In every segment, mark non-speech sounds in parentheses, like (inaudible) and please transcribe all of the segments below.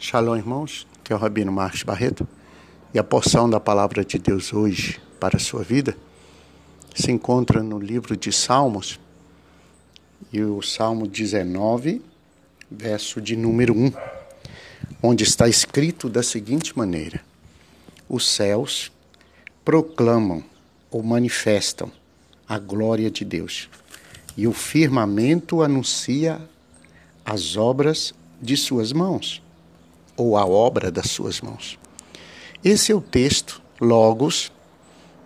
Shalom, irmãos, que é o Rabino Marcos Barreto. E a porção da palavra de Deus hoje para a sua vida se encontra no livro de Salmos, e o Salmo 19, verso de número 1, onde está escrito da seguinte maneira: Os céus proclamam ou manifestam a glória de Deus, e o firmamento anuncia as obras de suas mãos, ou a obra das suas mãos. Esse é o texto, Logos,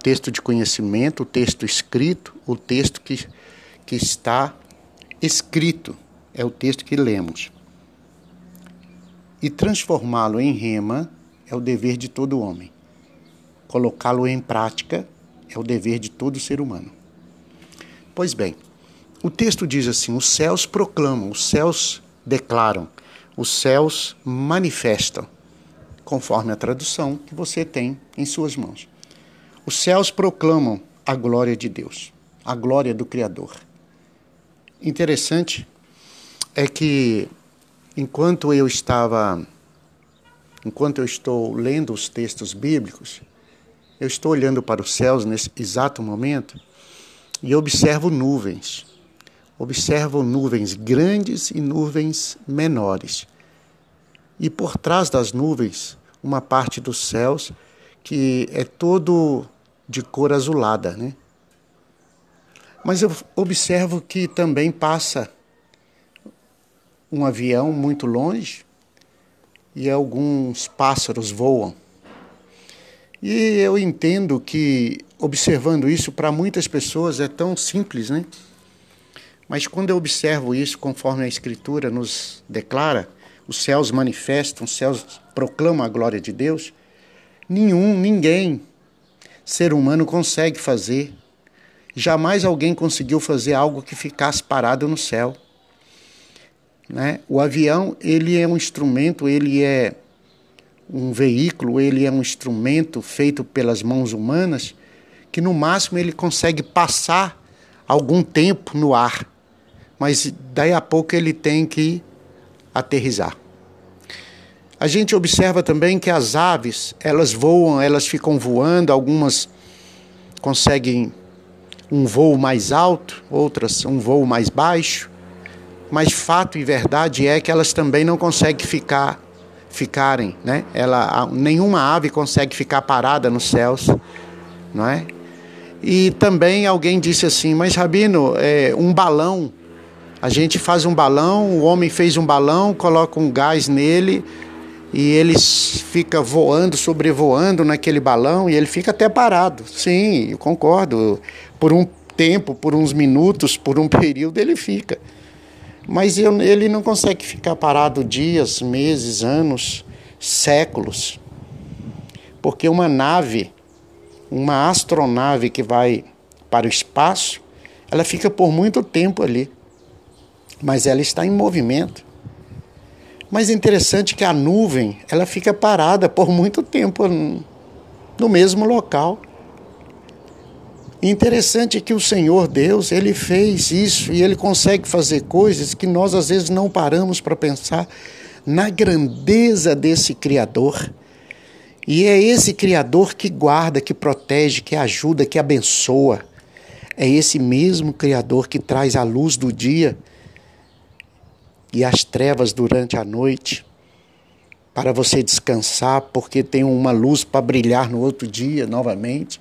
texto de conhecimento, o texto escrito, o texto que, que está escrito, é o texto que lemos. E transformá-lo em rema é o dever de todo homem. Colocá-lo em prática é o dever de todo ser humano. Pois bem, o texto diz assim: os céus proclamam, os céus declaram, os céus manifestam, conforme a tradução que você tem em suas mãos. Os céus proclamam a glória de Deus, a glória do Criador. Interessante é que enquanto eu estava enquanto eu estou lendo os textos bíblicos, eu estou olhando para os céus nesse exato momento e observo nuvens observam nuvens grandes e nuvens menores. E por trás das nuvens, uma parte dos céus que é todo de cor azulada, né? Mas eu observo que também passa um avião muito longe e alguns pássaros voam. E eu entendo que observando isso para muitas pessoas é tão simples, né? Mas quando eu observo isso, conforme a Escritura nos declara, os céus manifestam, os céus proclamam a glória de Deus, nenhum, ninguém, ser humano consegue fazer. Jamais alguém conseguiu fazer algo que ficasse parado no céu. Né? O avião, ele é um instrumento, ele é um veículo, ele é um instrumento feito pelas mãos humanas que no máximo ele consegue passar algum tempo no ar mas daí a pouco ele tem que aterrizar. A gente observa também que as aves, elas voam, elas ficam voando, algumas conseguem um voo mais alto, outras um voo mais baixo, mas fato e verdade é que elas também não conseguem ficar ficarem, né? Ela, nenhuma ave consegue ficar parada nos céus, não é? E também alguém disse assim, mas Rabino, é, um balão a gente faz um balão, o homem fez um balão, coloca um gás nele e ele fica voando, sobrevoando naquele balão e ele fica até parado. Sim, eu concordo. Por um tempo, por uns minutos, por um (laughs) período ele fica. Mas ele não consegue ficar parado dias, meses, anos, séculos. Porque uma nave, uma astronave que vai para o espaço, ela fica por muito tempo ali mas ela está em movimento. Mas é interessante que a nuvem ela fica parada por muito tempo no mesmo local. Interessante que o Senhor Deus, ele fez isso e ele consegue fazer coisas que nós às vezes não paramos para pensar na grandeza desse Criador. E é esse Criador que guarda, que protege, que ajuda, que abençoa. É esse mesmo Criador que traz a luz do dia e as trevas durante a noite, para você descansar, porque tem uma luz para brilhar no outro dia novamente.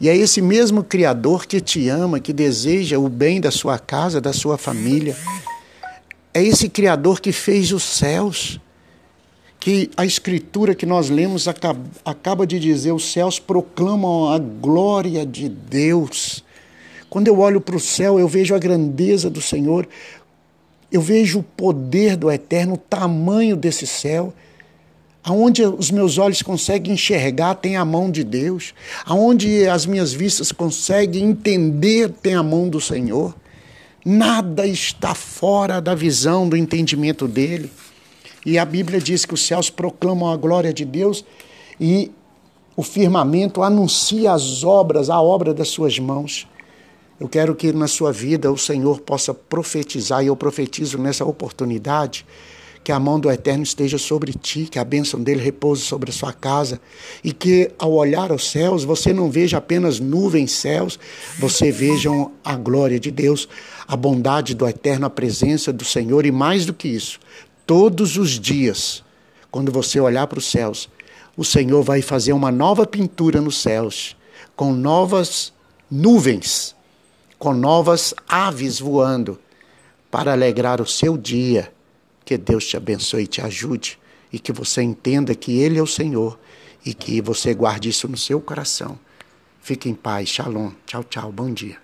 E é esse mesmo Criador que te ama, que deseja o bem da sua casa, da sua família. É esse Criador que fez os céus, que a Escritura que nós lemos acaba de dizer: os céus proclamam a glória de Deus. Quando eu olho para o céu, eu vejo a grandeza do Senhor, eu vejo o poder do eterno, o tamanho desse céu. Aonde os meus olhos conseguem enxergar, tem a mão de Deus. Aonde as minhas vistas conseguem entender, tem a mão do Senhor. Nada está fora da visão, do entendimento dele. E a Bíblia diz que os céus proclamam a glória de Deus e o firmamento anuncia as obras, a obra das suas mãos. Eu quero que na sua vida o Senhor possa profetizar, e eu profetizo nessa oportunidade, que a mão do Eterno esteja sobre ti, que a bênção dele repouse sobre a sua casa e que ao olhar aos céus você não veja apenas nuvens céus, você veja a glória de Deus, a bondade do Eterno, a presença do Senhor e mais do que isso, todos os dias, quando você olhar para os céus, o Senhor vai fazer uma nova pintura nos céus, com novas nuvens, com novas aves voando, para alegrar o seu dia que Deus te abençoe e te ajude e que você entenda que Ele é o Senhor e que você guarde isso no seu coração. Fique em paz. Shalom. Tchau, tchau. Bom dia.